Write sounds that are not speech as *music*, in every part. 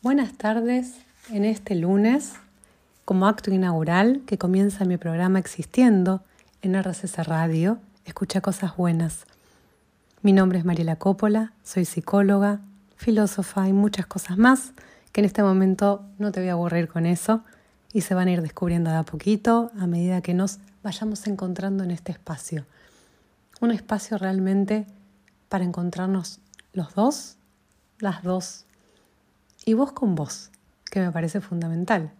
Buenas tardes en este lunes, como acto inaugural que comienza mi programa Existiendo en RCC Radio, Escucha Cosas Buenas. Mi nombre es Mariela Coppola, soy psicóloga, filósofa y muchas cosas más que en este momento no te voy a aburrir con eso y se van a ir descubriendo de a poquito a medida que nos vayamos encontrando en este espacio. Un espacio realmente para encontrarnos los dos, las dos y vos con vos, que me parece fundamental.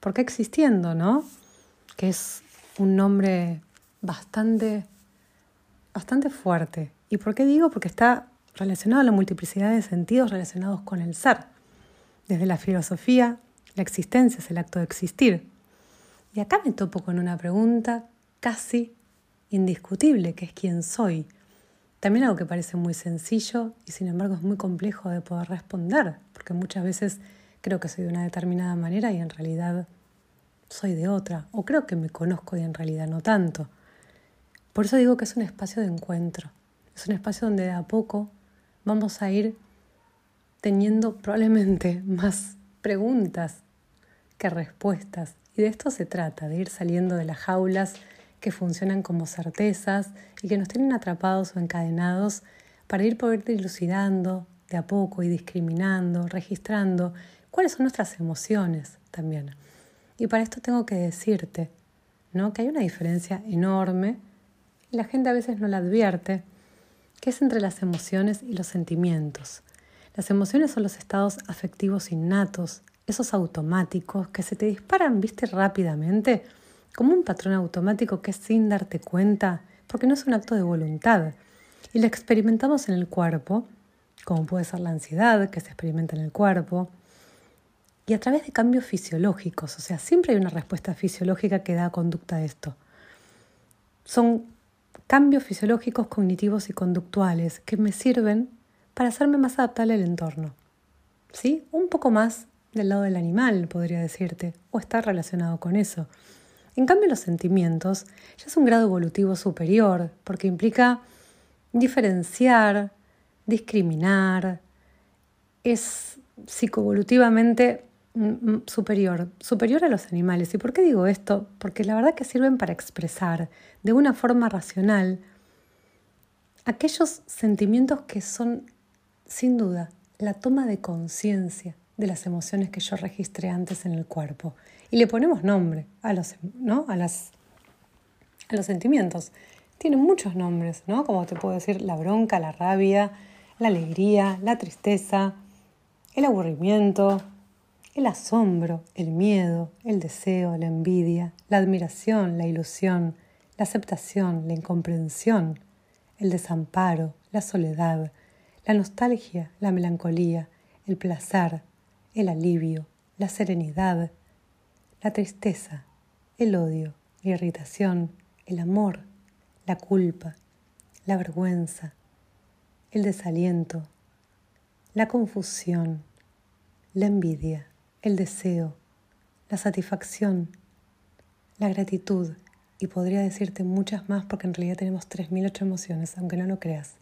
Porque existiendo, ¿no? Que es un nombre bastante, bastante fuerte. ¿Y por qué digo? Porque está relacionado a la multiplicidad de sentidos relacionados con el ser. Desde la filosofía, la existencia es el acto de existir. Y acá me topo con una pregunta casi indiscutible, que es quién soy. También algo que parece muy sencillo y sin embargo es muy complejo de poder responder, porque muchas veces creo que soy de una determinada manera y en realidad soy de otra, o creo que me conozco y en realidad no tanto. Por eso digo que es un espacio de encuentro, es un espacio donde de a poco vamos a ir teniendo probablemente *laughs* más preguntas que respuestas. Y de esto se trata, de ir saliendo de las jaulas que funcionan como certezas y que nos tienen atrapados o encadenados para ir poder dilucidando de a poco y discriminando, registrando cuáles son nuestras emociones también. Y para esto tengo que decirte ¿no? que hay una diferencia enorme, y la gente a veces no la advierte, que es entre las emociones y los sentimientos. Las emociones son los estados afectivos innatos, esos automáticos que se te disparan, viste, rápidamente como un patrón automático que sin darte cuenta, porque no es un acto de voluntad. Y lo experimentamos en el cuerpo, como puede ser la ansiedad que se experimenta en el cuerpo, y a través de cambios fisiológicos, o sea, siempre hay una respuesta fisiológica que da conducta a esto. Son cambios fisiológicos cognitivos y conductuales que me sirven para hacerme más adaptable al entorno. ¿Sí? Un poco más del lado del animal, podría decirte, o estar relacionado con eso. En cambio, los sentimientos ya es un grado evolutivo superior, porque implica diferenciar, discriminar, es psicoevolutivamente mm, mm, superior, superior a los animales. ¿Y por qué digo esto? Porque la verdad que sirven para expresar de una forma racional aquellos sentimientos que son, sin duda, la toma de conciencia de las emociones que yo registré antes en el cuerpo y le ponemos nombre a los, ¿no? a las, a los sentimientos. Tienen muchos nombres, ¿no? Como te puedo decir, la bronca, la rabia, la alegría, la tristeza, el aburrimiento, el asombro, el miedo, el deseo, la envidia, la admiración, la ilusión, la aceptación, la incomprensión, el desamparo, la soledad, la nostalgia, la melancolía, el placer, el alivio, la serenidad, la tristeza, el odio, la irritación, el amor, la culpa, la vergüenza, el desaliento, la confusión, la envidia, el deseo, la satisfacción, la gratitud, y podría decirte muchas más porque en realidad tenemos 3.008 emociones, aunque no lo creas.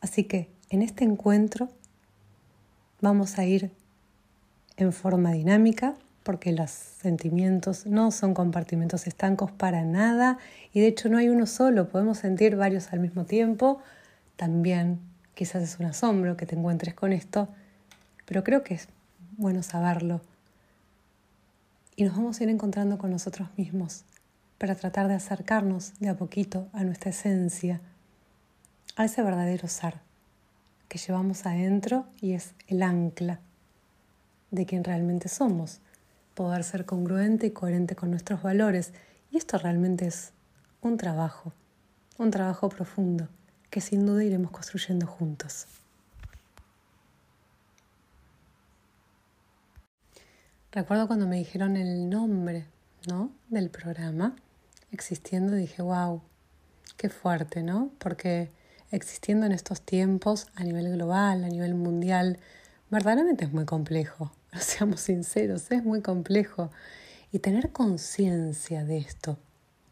Así que en este encuentro vamos a ir en forma dinámica porque los sentimientos no son compartimentos estancos para nada y de hecho no hay uno solo, podemos sentir varios al mismo tiempo. También quizás es un asombro que te encuentres con esto, pero creo que es bueno saberlo. Y nos vamos a ir encontrando con nosotros mismos para tratar de acercarnos de a poquito a nuestra esencia, a ese verdadero ser que llevamos adentro y es el ancla de quien realmente somos poder ser congruente y coherente con nuestros valores. Y esto realmente es un trabajo, un trabajo profundo que sin duda iremos construyendo juntos. Recuerdo cuando me dijeron el nombre ¿no? del programa, existiendo, dije, wow, qué fuerte, ¿no? Porque existiendo en estos tiempos a nivel global, a nivel mundial, verdaderamente es muy complejo. *laughs* seamos sinceros, es muy complejo. Y tener conciencia de esto,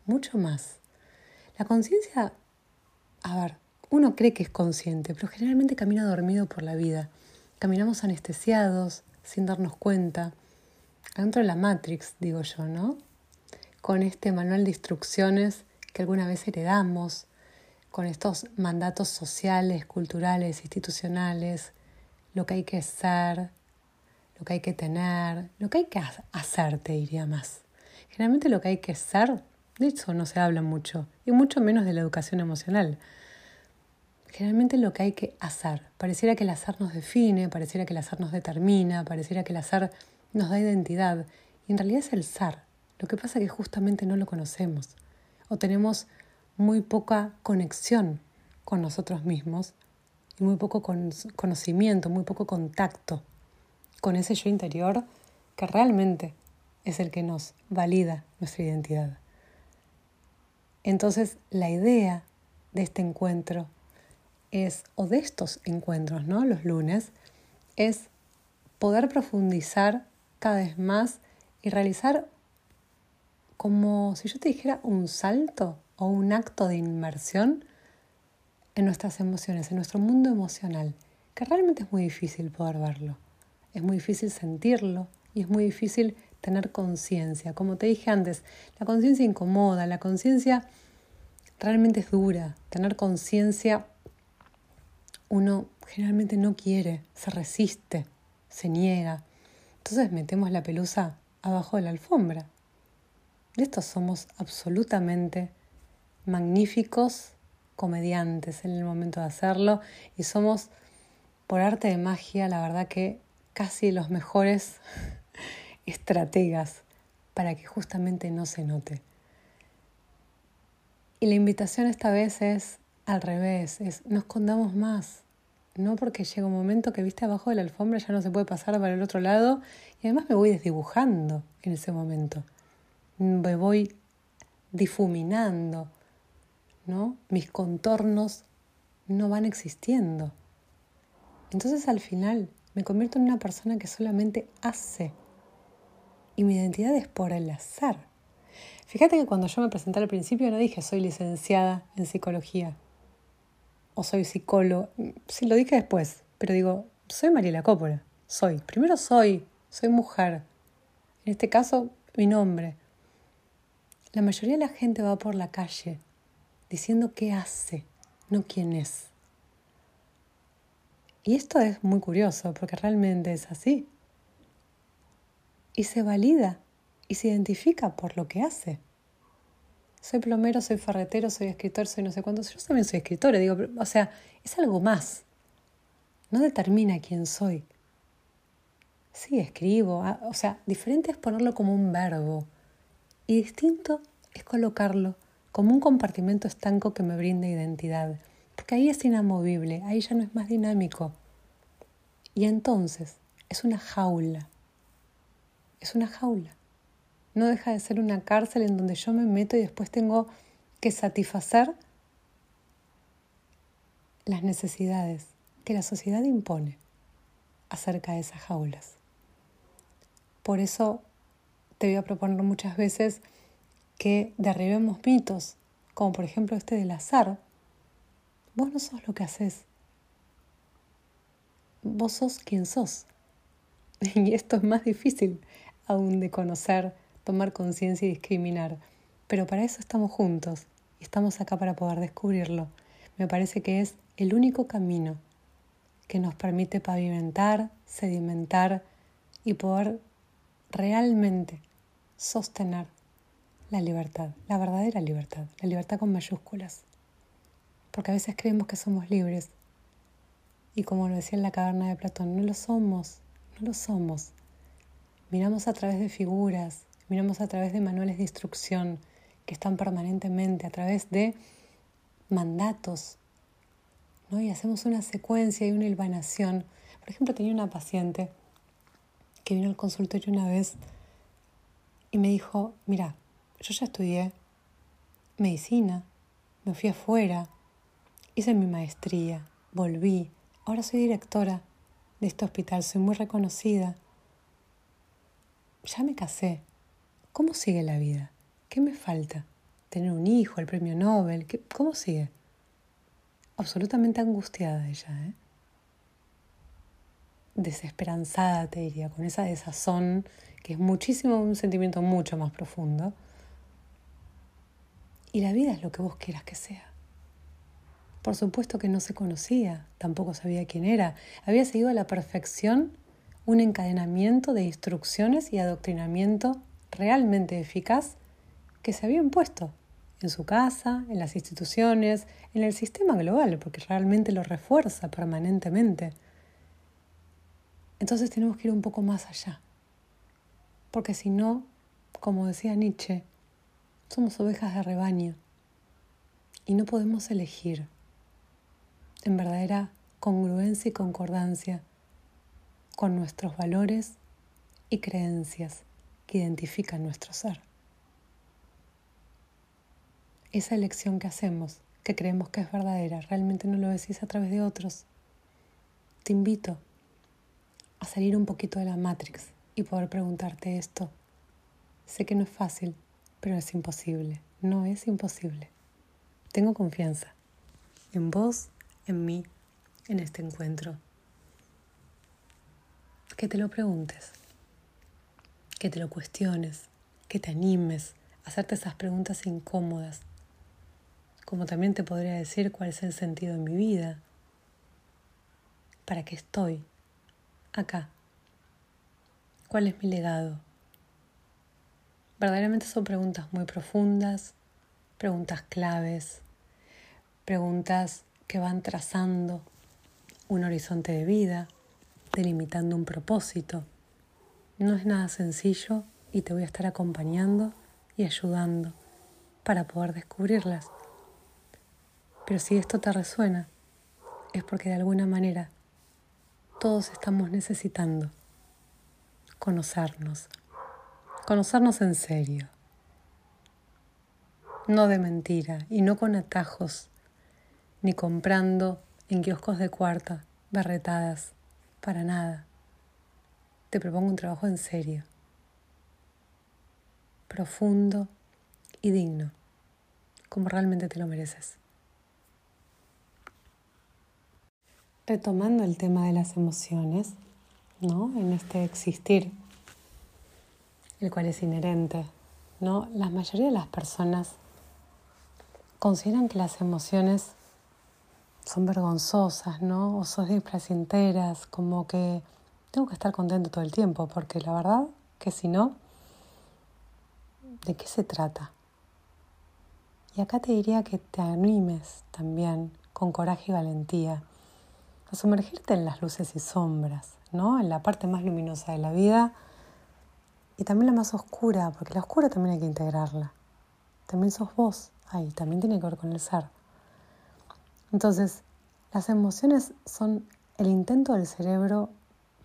mucho más. La conciencia, a ver, uno cree que es consciente, pero generalmente camina dormido por la vida. caminamos anestesiados, sin darnos cuenta, adentro de la Matrix, digo yo, ¿no? Con este manual de instrucciones que alguna vez heredamos, con estos mandatos sociales, culturales, institucionales, lo que hay que ser, lo que hay que tener, lo que hay que hacer, te diría más. Generalmente lo que hay que ser, de eso no se habla mucho, y mucho menos de la educación emocional. Generalmente lo que hay que hacer. Pareciera que el hacer nos define, pareciera que el hacer nos determina, pareciera que el hacer nos da identidad. Y en realidad es el ser. Lo que pasa es que justamente no lo conocemos. O tenemos muy poca conexión con nosotros mismos y muy poco conocimiento, muy poco contacto con ese yo interior que realmente es el que nos valida nuestra identidad. Entonces, la idea de este encuentro es, o de estos encuentros, ¿no? Los lunes, es poder profundizar cada vez más y realizar como si yo te dijera un salto o un acto de inmersión en nuestras emociones, en nuestro mundo emocional, que realmente es muy difícil poder verlo, es muy difícil sentirlo y es muy difícil tener conciencia. Como te dije antes, la conciencia incomoda, la conciencia realmente es dura, tener conciencia uno generalmente no quiere, se resiste, se niega. Entonces metemos la pelusa abajo de la alfombra. De estos somos absolutamente magníficos comediantes en el momento de hacerlo y somos, por arte de magia, la verdad que casi los mejores *laughs* estrategas para que justamente no se note. Y la invitación esta vez es al revés, es no escondamos más. No porque llega un momento que viste abajo de la alfombra ya no se puede pasar para el otro lado y además me voy desdibujando en ese momento. Me voy difuminando, Mis contornos no van existiendo. Entonces al final me convierto en una persona que solamente hace. Y mi identidad es por el azar. Fíjate que cuando yo me presenté al principio no dije soy licenciada en psicología o soy psicólogo. Sí, lo dije después, pero digo, soy Mariela Cópora. Soy. Primero soy. Soy mujer. En este caso, mi nombre. La mayoría de la gente va por la calle diciendo qué hace, no quién es. Y esto es muy curioso porque realmente es así. Y se valida y se identifica por lo que hace. Soy plomero, soy ferretero, soy escritor, soy no sé cuánto. Yo también soy escritora, digo, o sea, es algo más. No determina quién soy. Sí, escribo, ah, o sea, diferente es ponerlo como un verbo y distinto es colocarlo como un compartimento estanco que me brinda identidad, porque ahí es inamovible, ahí ya no es más dinámico. Y entonces es una jaula, es una jaula. No deja de ser una cárcel en donde yo me meto y después tengo que satisfacer las necesidades que la sociedad impone acerca de esas jaulas. Por eso te voy a proponer muchas veces que derribemos mitos, como por ejemplo este del azar. Vos no sos lo que haces. Vos sos quien sos. *laughs* Y esto es más difícil aún de conocer, tomar conciencia y discriminar. Pero para eso estamos juntos y estamos acá para poder descubrirlo. Me parece que es el único camino que nos permite pavimentar, sedimentar y poder realmente sostener la libertad, la verdadera libertad, la libertad con mayúsculas. Porque a veces creemos que somos libres y como lo decía en la caverna de Platón, no lo somos, no lo somos. Miramos a través de figuras, miramos a través de manuales de instrucción que están permanentemente, a través de mandatos, ¿no? y hacemos una secuencia y una hilvanación. Por ejemplo, tenía una paciente que vino al consultorio una vez y me dijo, mira, yo ya estudié medicina, me fui afuera, hice mi maestría, volví, ahora soy directora de este hospital, soy muy reconocida. Ya me casé. ¿Cómo sigue la vida? ¿Qué me falta? ¿Tener un hijo, el premio Nobel? ¿Cómo sigue? Absolutamente angustiada ella, ¿eh? desesperanzada, te diría, con esa desazón, que es muchísimo, un sentimiento mucho más profundo. Y la vida es lo que vos quieras que sea. Por supuesto que no se conocía, tampoco sabía quién era. Había seguido a la perfección un encadenamiento de instrucciones y adoctrinamiento realmente eficaz que se había impuesto en su casa, en las instituciones, en el sistema global, porque realmente lo refuerza permanentemente. Entonces tenemos que ir un poco más allá, porque si no, como decía Nietzsche, somos ovejas de rebaño y no podemos elegir en verdadera congruencia y concordancia con nuestros valores y creencias que identifican nuestro ser. Esa elección que hacemos, que creemos que es verdadera, realmente no lo decís a través de otros. Te invito a salir un poquito de la Matrix y poder preguntarte esto. Sé que no es fácil, pero es imposible. No es imposible. Tengo confianza en vos, en mí, en este encuentro. Que te lo preguntes, que te lo cuestiones, que te animes a hacerte esas preguntas incómodas. Como también te podría decir cuál es el sentido de mi vida, para qué estoy acá? ¿Cuál es mi legado? Verdaderamente son preguntas muy profundas, preguntas claves, preguntas que van trazando un horizonte de vida, delimitando un propósito. No es nada sencillo y te voy a estar acompañando y ayudando para poder descubrirlas. Pero si esto te resuena, es porque de alguna manera todos estamos necesitando conocernos, conocernos en serio, no de mentira y no con atajos, ni comprando en kioscos de cuarta, barretadas, para nada. Te propongo un trabajo en serio, profundo y digno, como realmente te lo mereces. retomando el tema de las emociones, ¿no? En este existir, el cual es inherente, ¿no? La mayoría de las personas consideran que las emociones son vergonzosas, ¿no? O son displacenteras, como que tengo que estar contento todo el tiempo, porque la verdad que si no, ¿de qué se trata? Y acá te diría que te animes también con coraje y valentía a sumergirte en las luces y sombras, ¿no? En la parte más luminosa de la vida y también la más oscura, porque la oscura también hay que integrarla. También sos vos ahí, también tiene que ver con el ser. Entonces, las emociones son el intento del cerebro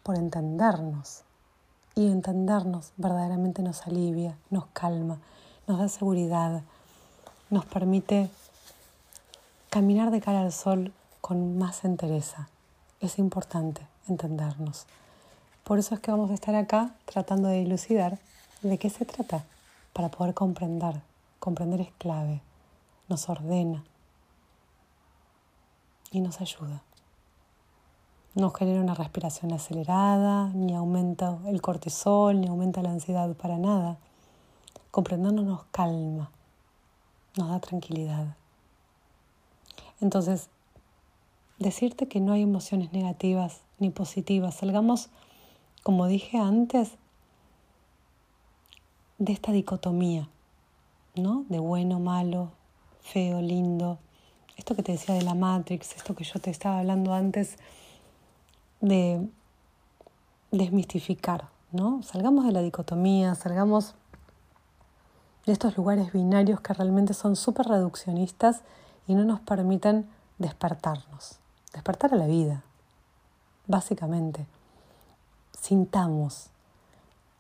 por entendernos. Y entendernos verdaderamente nos alivia, nos calma, nos da seguridad, nos permite caminar de cara al sol con más entereza. Es importante entendernos. Por eso es que vamos a estar acá tratando de dilucidar de qué se trata para poder comprender. Comprender es clave, nos ordena y nos ayuda. No genera una respiración acelerada, ni aumenta el cortisol, ni aumenta la ansiedad para nada. Comprendernos nos calma, nos da tranquilidad. Entonces, decirte que no hay emociones negativas ni positivas. Salgamos, como dije antes, de esta dicotomía, ¿no? De bueno, malo, feo, lindo. Esto que te decía de la Matrix, esto que yo te estaba hablando antes de desmistificar, ¿no? Salgamos de la dicotomía, salgamos de estos lugares binarios que realmente son súper reduccionistas y no nos permiten despertarnos despertar a la vida, básicamente. Sintamos.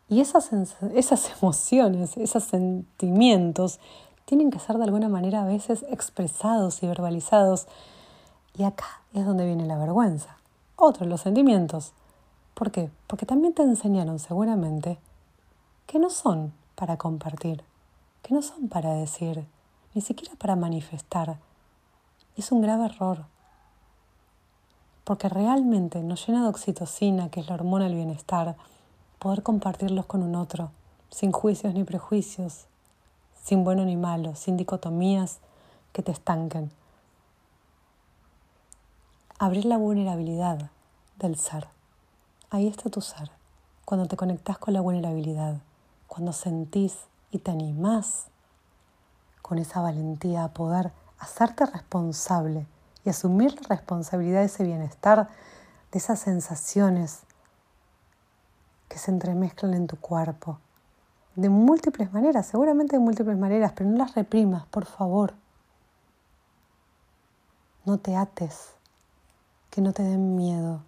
Y esas, esas *laughs* emociones, esos sentimientos, tienen que ser de alguna manera a veces expresados y verbalizados. Y acá es donde viene la vergüenza. Otro, los sentimientos. ¿Por qué? Porque también te enseñaron seguramente que no son para compartir, que no son para decir, ni siquiera para manifestar. Es un grave error porque realmente nos llena de oxitocina, que es la hormona del bienestar, poder compartirlos con un otro, sin juicios ni prejuicios, sin bueno ni malo, sin dicotomías que te estanquen. Abrir la vulnerabilidad del ser. Ahí está tu ser. Cuando te conectas con la vulnerabilidad, cuando sentís y te animás con esa valentía a poder hacerte responsable y asumir la responsabilidad de ese bienestar, de esas sensaciones que se entremezclan en tu cuerpo. De múltiples maneras, seguramente de múltiples maneras, pero no las reprimas, por favor. No te ates, que no te den miedo.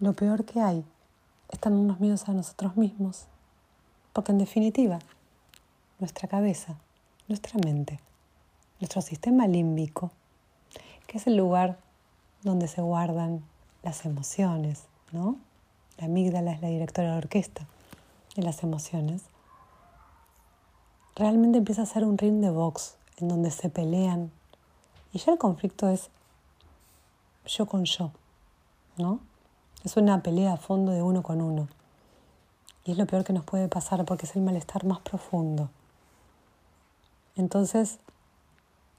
Lo peor que hay es tenernos miedos a nosotros mismos, porque en definitiva, nuestra cabeza, nuestra mente, nuestro sistema límbico, que es el lugar donde se guardan las emociones, ¿no? La amígdala es la directora de orquesta de las emociones. Realmente empieza a ser un ring de box en donde se pelean y ya el conflicto es yo con yo, ¿no? Es una pelea a fondo de uno con uno. Y es lo peor que nos puede pasar porque es el malestar más profundo. Entonces,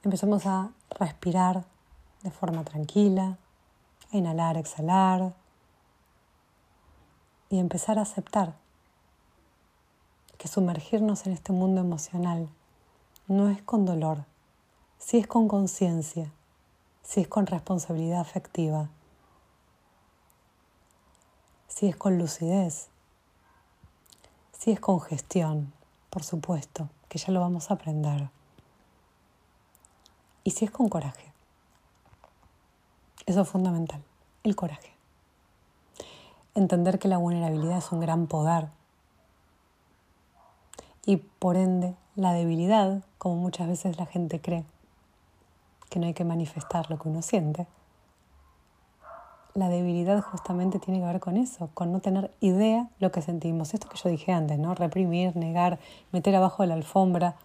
Empezamos a respirar de forma tranquila, a inhalar, exhalar y empezar a aceptar que sumergirnos en este mundo emocional no es con dolor, si es con conciencia, si es con responsabilidad afectiva, si es con lucidez, si es con gestión, por supuesto, que ya lo vamos a aprender y si es con coraje. Eso es fundamental, el coraje. Entender que la vulnerabilidad es un gran poder y por ende la debilidad, como muchas veces la gente cree, que no hay que manifestar lo que uno siente. La debilidad justamente tiene que ver con eso, con no tener idea lo que sentimos. Esto que yo dije antes, ¿no? Reprimir, negar, meter abajo de la alfombra,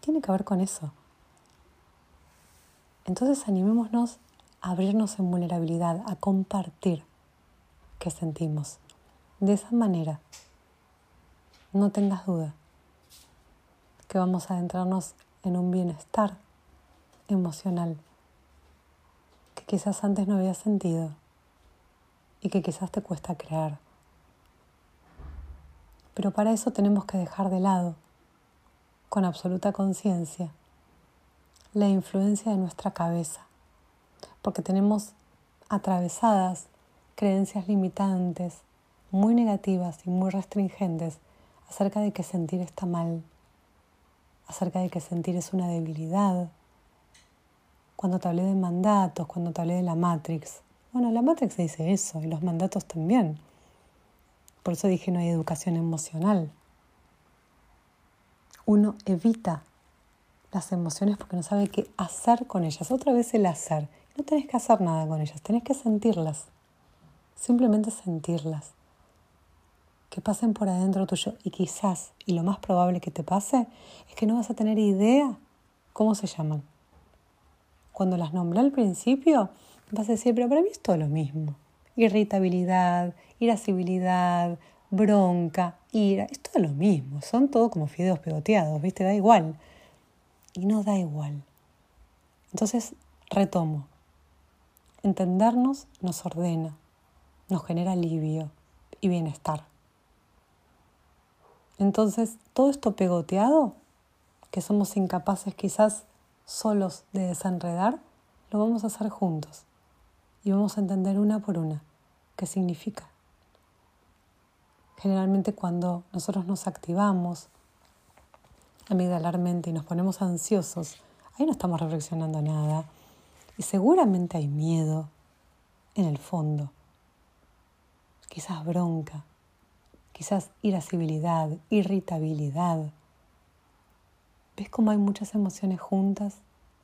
tiene que ver con eso. Entonces animémonos a abrirnos en vulnerabilidad, a compartir qué sentimos. De esa manera, no tengas duda que vamos a adentrarnos en un bienestar emocional que quizás antes no habías sentido y que quizás te cuesta crear. Pero para eso tenemos que dejar de lado, con absoluta conciencia, la influencia de nuestra cabeza, porque tenemos atravesadas creencias limitantes, muy negativas y muy restringentes acerca de que sentir está mal, acerca de que sentir es una debilidad. Cuando te hablé de mandatos, cuando te hablé de la Matrix, bueno, la Matrix dice eso y los mandatos también. Por eso dije no hay educación emocional. Uno evita las emociones porque no sabe qué hacer con ellas. Otra vez el hacer. No tenés que hacer nada con ellas, tenés que sentirlas. Simplemente sentirlas. Que pasen por adentro tuyo. Y quizás, y lo más probable que te pase, es que no vas a tener idea cómo se llaman. Cuando las nombré al principio, vas a decir, pero para mí es todo lo mismo. Irritabilidad, irascibilidad, bronca, ira, es todo lo mismo. Son todo como fideos pegoteados, ¿viste? Da igual y no da igual. Entonces, retomo. Entendernos nos ordena, nos genera alivio y bienestar. Entonces, todo esto pegoteado, que somos incapaces quizás solos de desenredar, lo vamos a hacer juntos. Y vamos a entender una por una qué significa. Generalmente cuando nosotros nos activamos, amigalarmente y nos ponemos ansiosos, ahí no estamos reflexionando nada. Y seguramente hay miedo en el fondo. Quizás bronca, quizás irascibilidad, irritabilidad. ¿Ves cómo hay muchas emociones juntas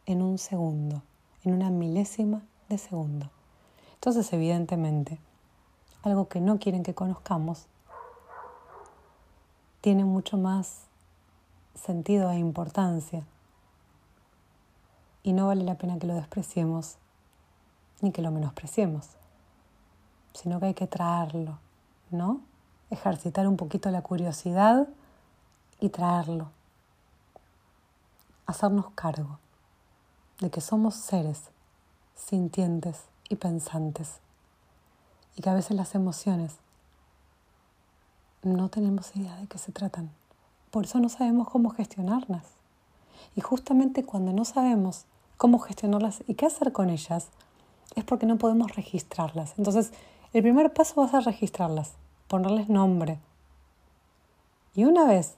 en un segundo, en una milésima de segundo? Entonces, evidentemente, algo que no quieren que conozcamos tiene mucho más sentido e importancia y no vale la pena que lo despreciemos ni que lo menospreciemos, sino que hay que traerlo, ¿no? Ejercitar un poquito la curiosidad y traerlo. Hacernos cargo de que somos seres sintientes y pensantes y que a veces las emociones no tenemos idea de qué se tratan. Por eso no sabemos cómo gestionarlas. Y justamente cuando no sabemos cómo gestionarlas y qué hacer con ellas, es porque no podemos registrarlas. Entonces, el primer paso va a ser registrarlas, ponerles nombre. Y una vez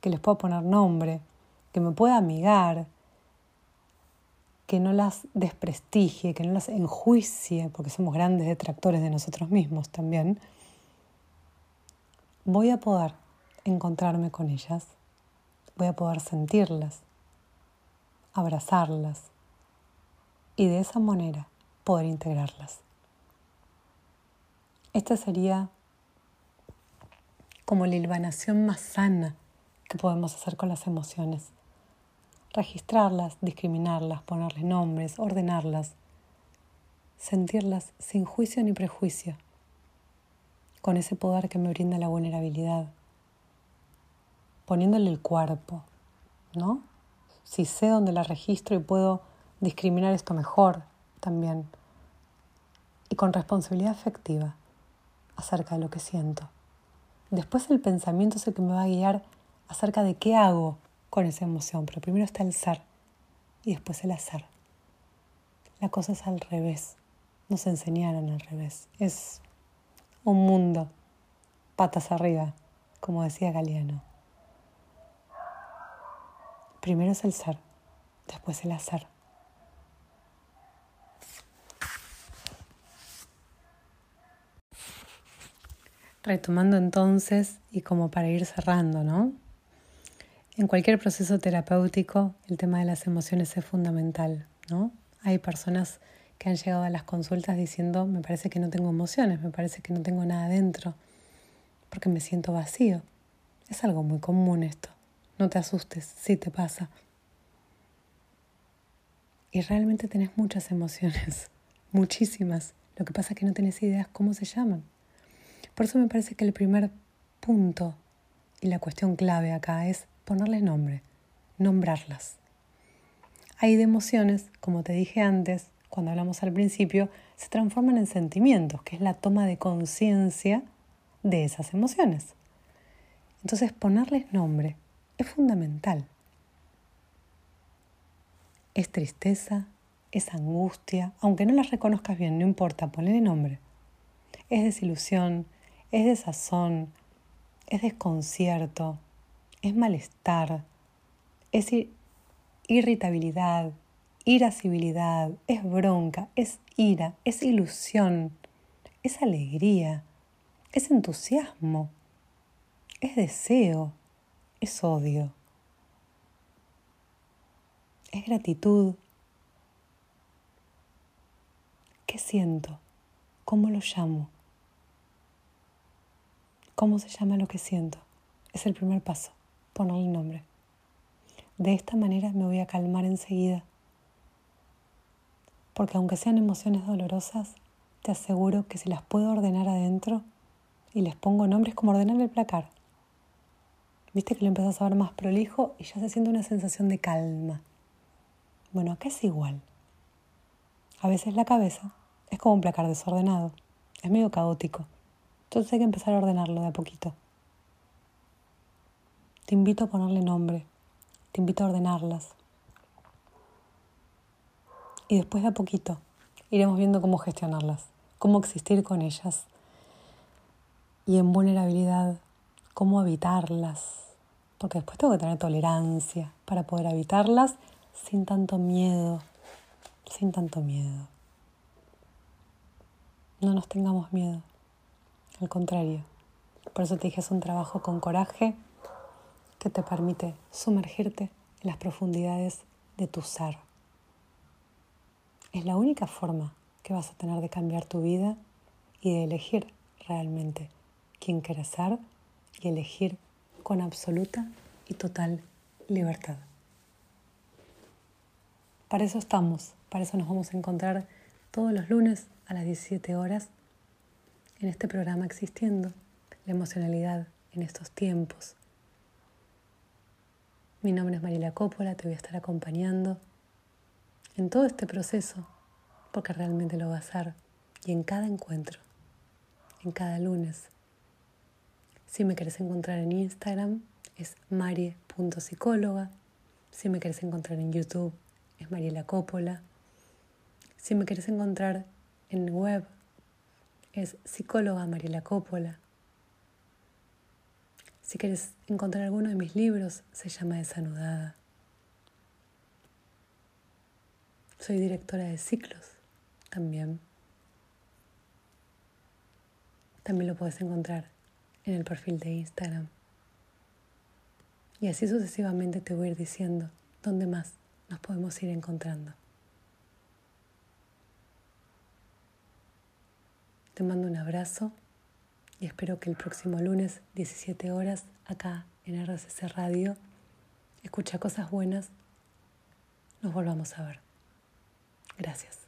que les puedo poner nombre, que me pueda amigar, que no las desprestigie, que no las enjuicie, porque somos grandes detractores de nosotros mismos también, voy a poder encontrarme con ellas, voy a poder sentirlas, abrazarlas y de esa manera poder integrarlas. Esta sería como la ilvanación más sana que podemos hacer con las emociones. Registrarlas, discriminarlas, ponerles nombres, ordenarlas, sentirlas sin juicio ni prejuicio, con ese poder que me brinda la vulnerabilidad, poniéndole el cuerpo, ¿no? Si sé dónde la registro y puedo discriminar esto mejor, también y con responsabilidad afectiva acerca de lo que siento. Después el pensamiento es el que me va a guiar acerca de qué hago con esa emoción, pero primero está el ser y después el hacer. La cosa es al revés, nos enseñaron al revés. Es un mundo patas arriba, como decía Galeano. Primero es el ser, después el hacer. Retomando entonces y como para ir cerrando, ¿no? En cualquier proceso terapéutico el tema de las emociones es fundamental, ¿no? Hay personas que han llegado a las consultas diciendo, me parece que no tengo emociones, me parece que no tengo nada dentro, porque me siento vacío. Es algo muy común esto. No te asustes, sí te pasa. Y realmente tenés muchas emociones, *laughs* muchísimas. Lo que pasa es que no tenés ideas cómo se llaman. Por eso me parece que el primer punto y la cuestión clave acá es ponerles nombre, nombrarlas. Hay de emociones, como te dije antes, cuando hablamos al principio, se transforman en sentimientos, que es la toma de conciencia de esas emociones. Entonces ponerles nombre es fundamental. Es tristeza, es angustia, aunque no las reconozcas bien, no importa, ponle nombre. Es desilusión, es desazón, es desconcierto, es malestar, es irritabilidad, irascibilidad, es bronca, es ira, es ilusión, es alegría, es entusiasmo, es deseo, es odio, es gratitud. ¿Qué siento? ¿Cómo lo llamo? ¿Cómo se llama lo que siento? Es el primer paso, ponerle nombre. De esta manera me voy a calmar enseguida. Porque aunque sean emociones dolorosas, te aseguro que si las puedo ordenar adentro y les pongo nombres como ordenar el placar, viste que lo empezás a ver más prolijo y ya se siente una sensación de calma. Bueno, acá es igual. A veces la cabeza es como un placar desordenado, es medio caótico. Entonces hay que empezar a ordenarlo de a poquito. Te invito a ponerle nombre, te invito a ordenarlas. Y después de a poquito iremos viendo cómo gestionarlas, cómo existir con ellas. Y en vulnerabilidad, cómo habitarlas. Porque después tengo que tener tolerancia para poder habitarlas sin tanto miedo, sin tanto miedo. No nos tengamos miedo. Al contrario, por eso te dije, es un trabajo con coraje que te permite sumergirte en las profundidades de tu ser. Es la única forma que vas a tener de cambiar tu vida y de elegir realmente quién quieres ser y elegir con absoluta y total libertad. para eso estamos, para eso nos vamos a encontrar todos los lunes a las 17 horas en este programa Existiendo, la emocionalidad en estos tiempos. Mi nombre es Mariela Coppola, te voy a estar acompañando en todo este proceso, porque realmente lo va a hacer, y en cada encuentro, en cada lunes. Si me querés encontrar en Instagram, es marie.psicóloga. Si me querés encontrar en YouTube, es Mariela Coppola. Si me querés encontrar en web, es psicóloga Mariela Coppola. Si quieres encontrar alguno de mis libros, se llama Desanudada. Soy directora de ciclos también. También lo puedes encontrar en el perfil de Instagram. Y así sucesivamente te voy a ir diciendo dónde más nos podemos ir encontrando. Te mando un abrazo y espero que el próximo lunes, 17 horas, acá en RCC Radio, escucha cosas buenas, nos volvamos a ver. Gracias.